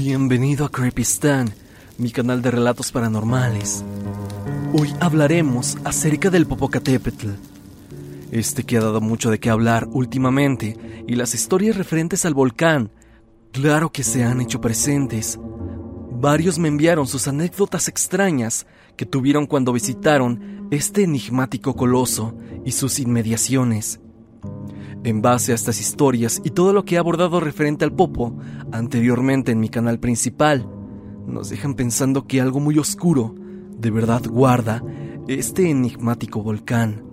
Bienvenido a Creepistan, mi canal de relatos paranormales. Hoy hablaremos acerca del Popocatépetl. Este que ha dado mucho de qué hablar últimamente y las historias referentes al volcán, claro que se han hecho presentes. Varios me enviaron sus anécdotas extrañas que tuvieron cuando visitaron este enigmático coloso y sus inmediaciones. En base a estas historias y todo lo que he abordado referente al Popo anteriormente en mi canal principal, nos dejan pensando que algo muy oscuro de verdad guarda este enigmático volcán.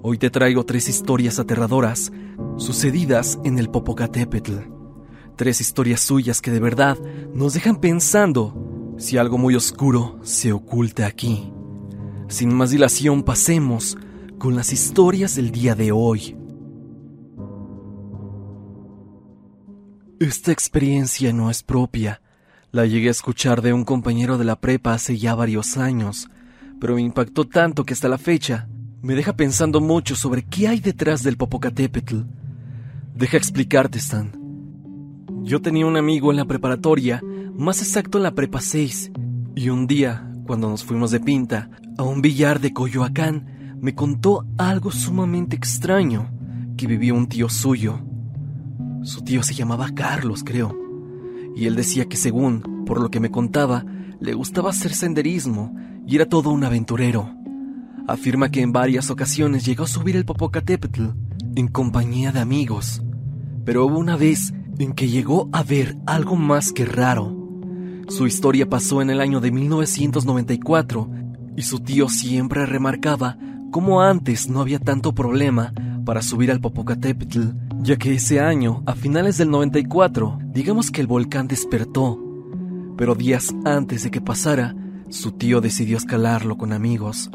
Hoy te traigo tres historias aterradoras sucedidas en el Popocatépetl. Tres historias suyas que de verdad nos dejan pensando si algo muy oscuro se oculta aquí. Sin más dilación, pasemos con las historias del día de hoy. Esta experiencia no es propia. La llegué a escuchar de un compañero de la prepa hace ya varios años, pero me impactó tanto que hasta la fecha me deja pensando mucho sobre qué hay detrás del Popocatépetl. Deja explicarte, Stan. Yo tenía un amigo en la preparatoria, más exacto en la prepa 6, y un día, cuando nos fuimos de pinta a un billar de Coyoacán, me contó algo sumamente extraño que vivió un tío suyo. Su tío se llamaba Carlos, creo. Y él decía que según, por lo que me contaba, le gustaba hacer senderismo y era todo un aventurero. Afirma que en varias ocasiones llegó a subir el Popocatépetl en compañía de amigos, pero hubo una vez en que llegó a ver algo más que raro. Su historia pasó en el año de 1994 y su tío siempre remarcaba cómo antes no había tanto problema para subir al Popocatépetl, ya que ese año, a finales del 94, digamos que el volcán despertó. Pero días antes de que pasara, su tío decidió escalarlo con amigos.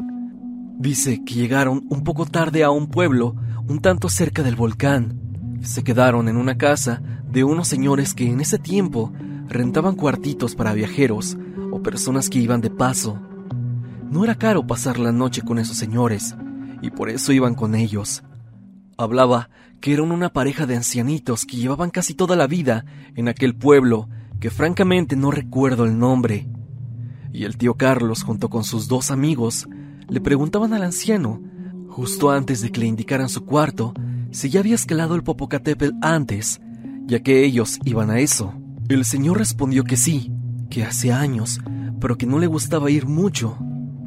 Dice que llegaron un poco tarde a un pueblo un tanto cerca del volcán. Se quedaron en una casa de unos señores que en ese tiempo rentaban cuartitos para viajeros o personas que iban de paso. No era caro pasar la noche con esos señores, y por eso iban con ellos. Hablaba que eran una pareja de ancianitos que llevaban casi toda la vida en aquel pueblo, que francamente no recuerdo el nombre. Y el tío Carlos, junto con sus dos amigos, le preguntaban al anciano, justo antes de que le indicaran su cuarto, si ya había escalado el Popocatépetl antes, ya que ellos iban a eso. El señor respondió que sí, que hace años, pero que no le gustaba ir mucho.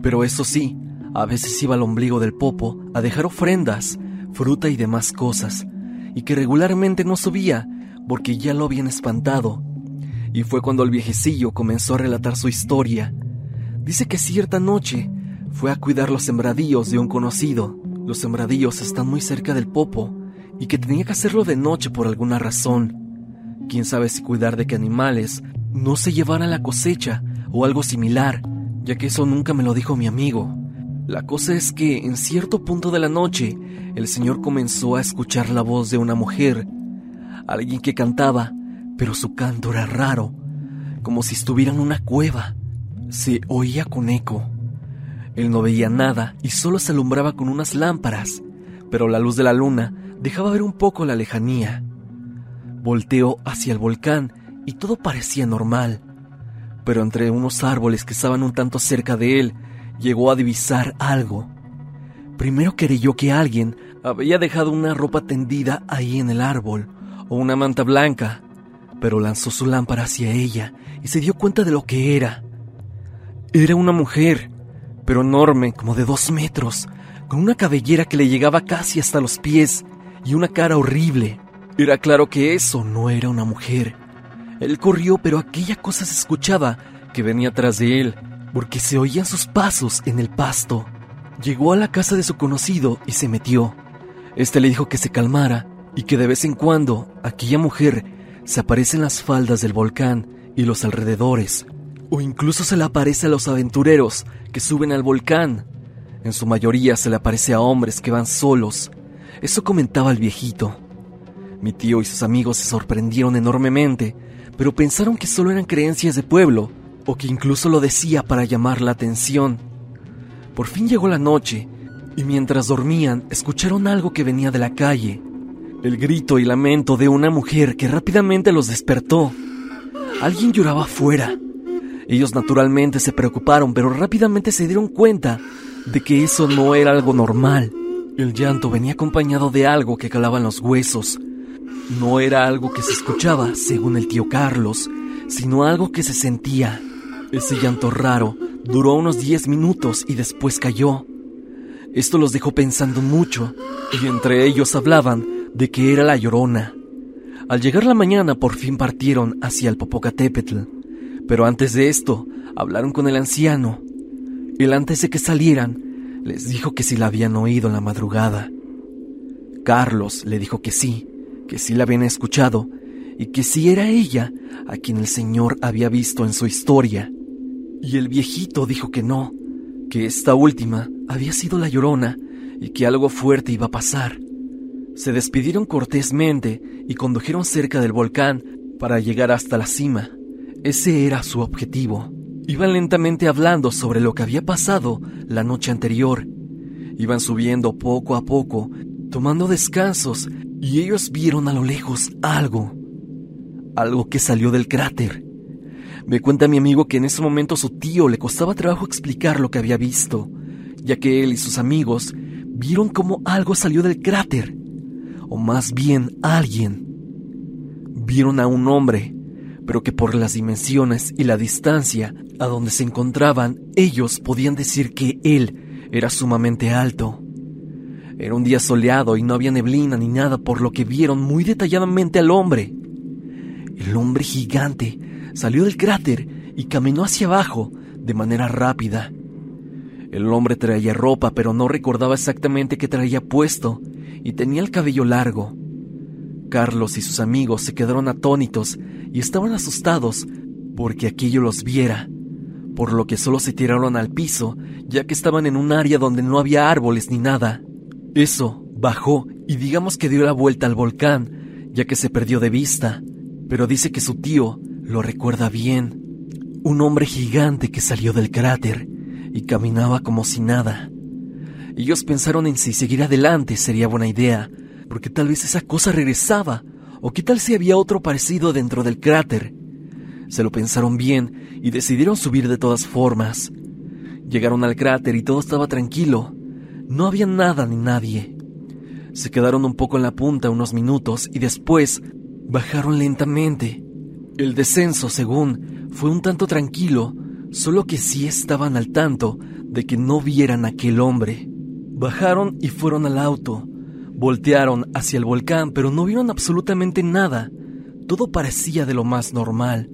Pero eso sí, a veces iba al ombligo del Popo a dejar ofrendas fruta y demás cosas, y que regularmente no subía porque ya lo habían espantado. Y fue cuando el viejecillo comenzó a relatar su historia. Dice que cierta noche fue a cuidar los sembradíos de un conocido. Los sembradíos están muy cerca del popo y que tenía que hacerlo de noche por alguna razón. Quién sabe si cuidar de que animales no se llevaran la cosecha o algo similar, ya que eso nunca me lo dijo mi amigo. La cosa es que en cierto punto de la noche el señor comenzó a escuchar la voz de una mujer, alguien que cantaba, pero su canto era raro, como si estuviera en una cueva. Se oía con eco. Él no veía nada y solo se alumbraba con unas lámparas, pero la luz de la luna dejaba ver un poco la lejanía. Volteó hacia el volcán y todo parecía normal, pero entre unos árboles que estaban un tanto cerca de él, llegó a divisar algo. Primero creyó que alguien había dejado una ropa tendida ahí en el árbol, o una manta blanca, pero lanzó su lámpara hacia ella y se dio cuenta de lo que era. Era una mujer, pero enorme, como de dos metros, con una cabellera que le llegaba casi hasta los pies y una cara horrible. Era claro que eso no era una mujer. Él corrió, pero aquella cosa se escuchaba que venía tras de él porque se oían sus pasos en el pasto. Llegó a la casa de su conocido y se metió. Este le dijo que se calmara y que de vez en cuando aquella mujer se aparece en las faldas del volcán y los alrededores, o incluso se le aparece a los aventureros que suben al volcán. En su mayoría se le aparece a hombres que van solos. Eso comentaba el viejito. Mi tío y sus amigos se sorprendieron enormemente, pero pensaron que solo eran creencias de pueblo o que incluso lo decía para llamar la atención. Por fin llegó la noche, y mientras dormían escucharon algo que venía de la calle, el grito y lamento de una mujer que rápidamente los despertó. Alguien lloraba afuera. Ellos naturalmente se preocuparon, pero rápidamente se dieron cuenta de que eso no era algo normal. El llanto venía acompañado de algo que calaba en los huesos. No era algo que se escuchaba, según el tío Carlos, sino algo que se sentía. Ese llanto raro duró unos 10 minutos y después cayó. Esto los dejó pensando mucho, y entre ellos hablaban de que era la llorona. Al llegar la mañana por fin partieron hacia el Popocatépetl, pero antes de esto hablaron con el anciano. Él antes de que salieran les dijo que si la habían oído en la madrugada. Carlos le dijo que sí, que sí la habían escuchado y que sí era ella a quien el Señor había visto en su historia. Y el viejito dijo que no, que esta última había sido la llorona y que algo fuerte iba a pasar. Se despidieron cortésmente y condujeron cerca del volcán para llegar hasta la cima. Ese era su objetivo. Iban lentamente hablando sobre lo que había pasado la noche anterior. Iban subiendo poco a poco, tomando descansos, y ellos vieron a lo lejos algo. Algo que salió del cráter. Me cuenta mi amigo que en ese momento su tío le costaba trabajo explicar lo que había visto, ya que él y sus amigos vieron como algo salió del cráter, o más bien alguien. Vieron a un hombre, pero que por las dimensiones y la distancia a donde se encontraban, ellos podían decir que él era sumamente alto. Era un día soleado y no había neblina ni nada, por lo que vieron muy detalladamente al hombre. El hombre gigante salió del cráter y caminó hacia abajo de manera rápida. El hombre traía ropa, pero no recordaba exactamente qué traía puesto, y tenía el cabello largo. Carlos y sus amigos se quedaron atónitos y estaban asustados porque aquello los viera, por lo que solo se tiraron al piso, ya que estaban en un área donde no había árboles ni nada. Eso bajó y digamos que dio la vuelta al volcán, ya que se perdió de vista, pero dice que su tío lo recuerda bien. Un hombre gigante que salió del cráter y caminaba como si nada. Ellos pensaron en si seguir adelante sería buena idea, porque tal vez esa cosa regresaba, o qué tal si había otro parecido dentro del cráter. Se lo pensaron bien y decidieron subir de todas formas. Llegaron al cráter y todo estaba tranquilo. No había nada ni nadie. Se quedaron un poco en la punta unos minutos y después bajaron lentamente. El descenso, según, fue un tanto tranquilo, solo que sí estaban al tanto de que no vieran a aquel hombre. Bajaron y fueron al auto. Voltearon hacia el volcán, pero no vieron absolutamente nada. Todo parecía de lo más normal.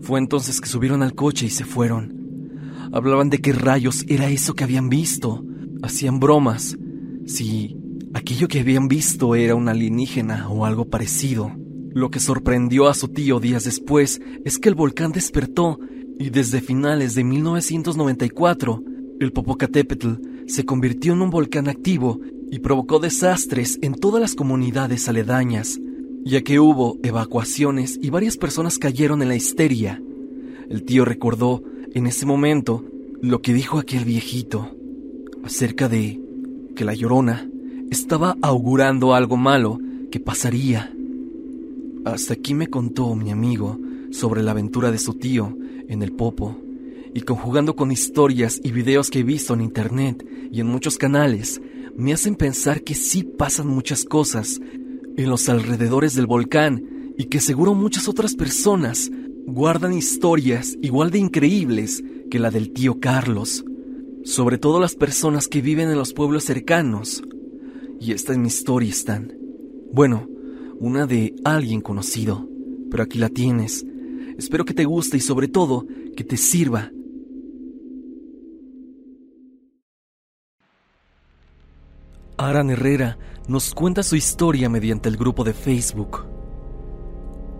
Fue entonces que subieron al coche y se fueron. Hablaban de qué rayos era eso que habían visto. Hacían bromas. Si aquello que habían visto era un alienígena o algo parecido. Lo que sorprendió a su tío días después es que el volcán despertó y desde finales de 1994 el Popocatépetl se convirtió en un volcán activo y provocó desastres en todas las comunidades aledañas, ya que hubo evacuaciones y varias personas cayeron en la histeria. El tío recordó en ese momento lo que dijo aquel viejito acerca de que la llorona estaba augurando algo malo que pasaría. Hasta aquí me contó mi amigo sobre la aventura de su tío en el Popo, y conjugando con historias y videos que he visto en internet y en muchos canales, me hacen pensar que sí pasan muchas cosas en los alrededores del volcán y que seguro muchas otras personas guardan historias igual de increíbles que la del tío Carlos, sobre todo las personas que viven en los pueblos cercanos. Y esta es mi historia. Bueno, una de alguien conocido, pero aquí la tienes. Espero que te guste y sobre todo que te sirva. Aran Herrera nos cuenta su historia mediante el grupo de Facebook.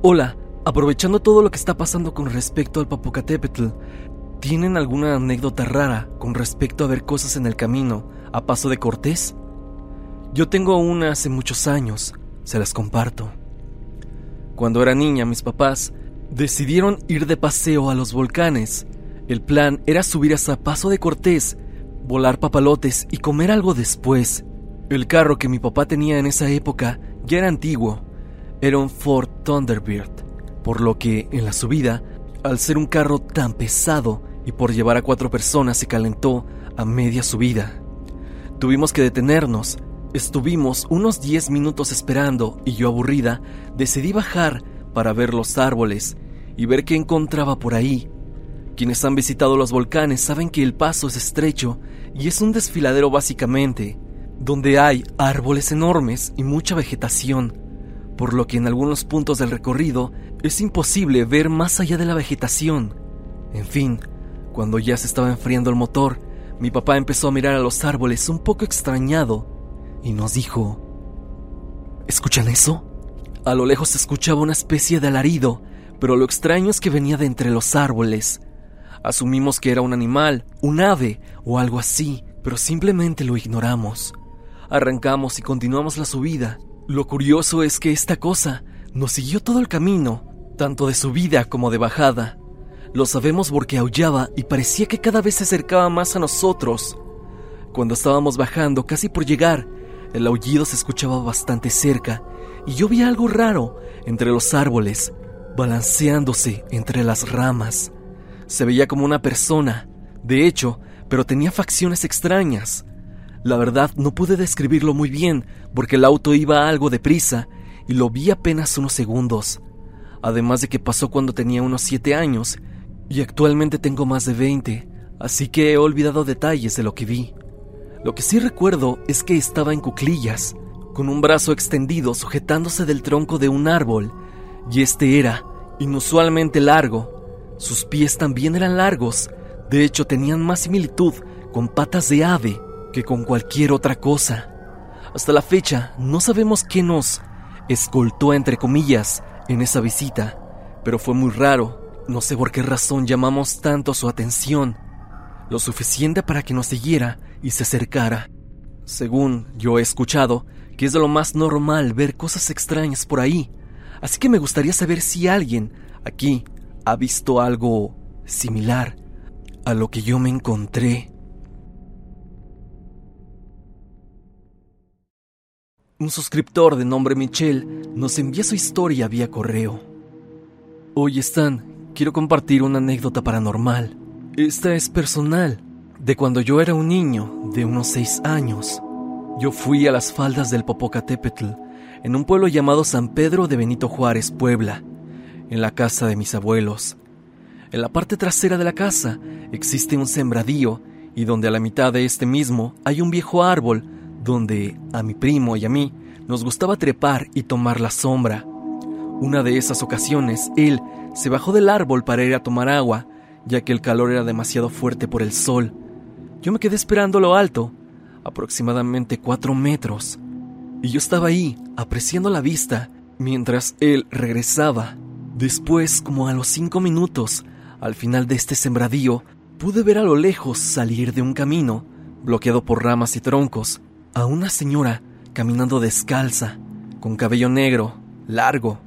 Hola, aprovechando todo lo que está pasando con respecto al Popocatépetl, ¿tienen alguna anécdota rara con respecto a ver cosas en el camino a paso de Cortés? Yo tengo una hace muchos años, se las comparto. Cuando era niña, mis papás decidieron ir de paseo a los volcanes. El plan era subir hasta Paso de Cortés, volar papalotes y comer algo después. El carro que mi papá tenía en esa época ya era antiguo. Era un Ford Thunderbird, por lo que en la subida, al ser un carro tan pesado y por llevar a cuatro personas se calentó a media subida. Tuvimos que detenernos, estuvimos unos 10 minutos esperando y yo aburrida decidí bajar para ver los árboles y ver qué encontraba por ahí. Quienes han visitado los volcanes saben que el paso es estrecho y es un desfiladero básicamente, donde hay árboles enormes y mucha vegetación, por lo que en algunos puntos del recorrido es imposible ver más allá de la vegetación. En fin, cuando ya se estaba enfriando el motor, mi papá empezó a mirar a los árboles un poco extrañado y nos dijo, ¿Escuchan eso? A lo lejos se escuchaba una especie de alarido, pero lo extraño es que venía de entre los árboles. Asumimos que era un animal, un ave o algo así, pero simplemente lo ignoramos. Arrancamos y continuamos la subida. Lo curioso es que esta cosa nos siguió todo el camino, tanto de subida como de bajada. Lo sabemos porque aullaba y parecía que cada vez se acercaba más a nosotros. Cuando estábamos bajando, casi por llegar, el aullido se escuchaba bastante cerca y yo vi algo raro entre los árboles, balanceándose entre las ramas. Se veía como una persona, de hecho, pero tenía facciones extrañas. La verdad no pude describirlo muy bien porque el auto iba algo deprisa y lo vi apenas unos segundos. Además de que pasó cuando tenía unos 7 años y actualmente tengo más de 20, así que he olvidado detalles de lo que vi. Lo que sí recuerdo es que estaba en cuclillas, con un brazo extendido sujetándose del tronco de un árbol, y este era inusualmente largo. Sus pies también eran largos, de hecho tenían más similitud con patas de ave que con cualquier otra cosa. Hasta la fecha no sabemos qué nos escoltó entre comillas en esa visita, pero fue muy raro, no sé por qué razón llamamos tanto su atención, lo suficiente para que nos siguiera y se acercara. Según yo he escuchado, que es de lo más normal ver cosas extrañas por ahí. Así que me gustaría saber si alguien aquí ha visto algo similar a lo que yo me encontré. Un suscriptor de nombre Michelle nos envía su historia vía correo. Hoy están, quiero compartir una anécdota paranormal. Esta es personal, de cuando yo era un niño de unos seis años. Yo fui a las faldas del Popocatépetl, en un pueblo llamado San Pedro de Benito Juárez, Puebla, en la casa de mis abuelos. En la parte trasera de la casa existe un sembradío y donde a la mitad de este mismo hay un viejo árbol donde a mi primo y a mí nos gustaba trepar y tomar la sombra. Una de esas ocasiones, él se bajó del árbol para ir a tomar agua, ya que el calor era demasiado fuerte por el sol. Yo me quedé esperando lo alto, aproximadamente cuatro metros, y yo estaba ahí, apreciando la vista, mientras él regresaba. Después, como a los cinco minutos, al final de este sembradío, pude ver a lo lejos salir de un camino, bloqueado por ramas y troncos, a una señora caminando descalza, con cabello negro, largo.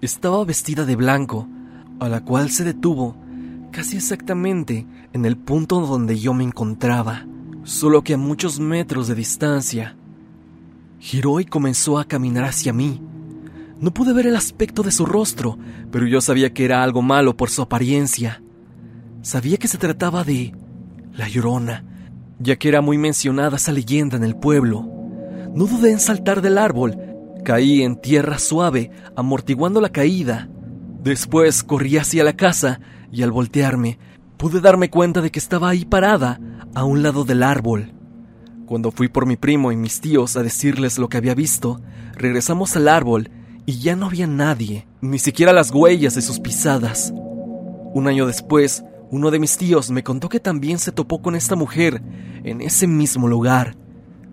Estaba vestida de blanco, a la cual se detuvo casi exactamente en el punto donde yo me encontraba solo que a muchos metros de distancia. Giró y comenzó a caminar hacia mí. No pude ver el aspecto de su rostro, pero yo sabía que era algo malo por su apariencia. Sabía que se trataba de la llorona, ya que era muy mencionada esa leyenda en el pueblo. No dudé en saltar del árbol. Caí en tierra suave, amortiguando la caída. Después corrí hacia la casa y al voltearme pude darme cuenta de que estaba ahí parada, a un lado del árbol. Cuando fui por mi primo y mis tíos a decirles lo que había visto, regresamos al árbol y ya no había nadie, ni siquiera las huellas de sus pisadas. Un año después, uno de mis tíos me contó que también se topó con esta mujer en ese mismo lugar,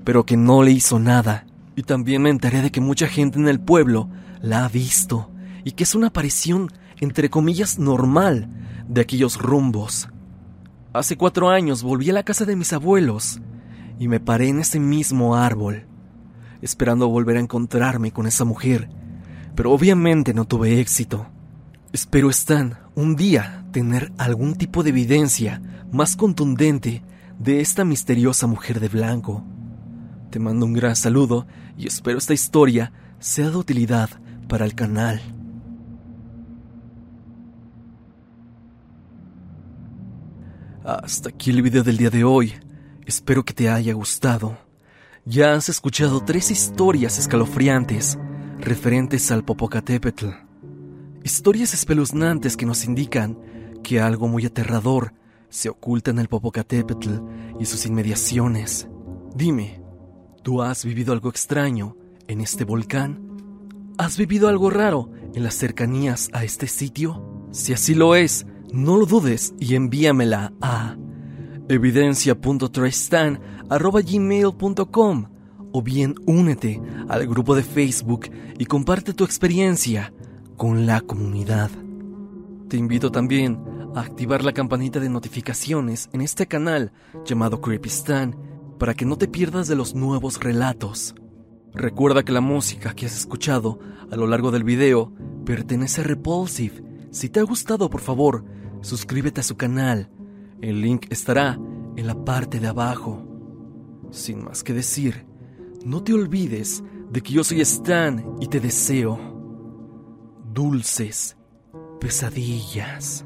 pero que no le hizo nada. Y también me enteré de que mucha gente en el pueblo la ha visto y que es una aparición, entre comillas, normal de aquellos rumbos. Hace cuatro años volví a la casa de mis abuelos y me paré en ese mismo árbol, esperando volver a encontrarme con esa mujer, pero obviamente no tuve éxito. Espero Stan un día tener algún tipo de evidencia más contundente de esta misteriosa mujer de blanco. Te mando un gran saludo y espero esta historia sea de utilidad para el canal. Hasta aquí el video del día de hoy. Espero que te haya gustado. Ya has escuchado tres historias escalofriantes referentes al Popocatépetl. Historias espeluznantes que nos indican que algo muy aterrador se oculta en el Popocatépetl y sus inmediaciones. Dime, ¿tú has vivido algo extraño en este volcán? ¿Has vivido algo raro en las cercanías a este sitio? Si así lo es, no lo dudes y envíamela a evidencia.tristan.gmail.com o bien únete al grupo de Facebook y comparte tu experiencia con la comunidad. Te invito también a activar la campanita de notificaciones en este canal llamado Creepistan para que no te pierdas de los nuevos relatos. Recuerda que la música que has escuchado a lo largo del video pertenece a Repulsive. Si te ha gustado, por favor, suscríbete a su canal. El link estará en la parte de abajo. Sin más que decir, no te olvides de que yo soy Stan y te deseo dulces pesadillas.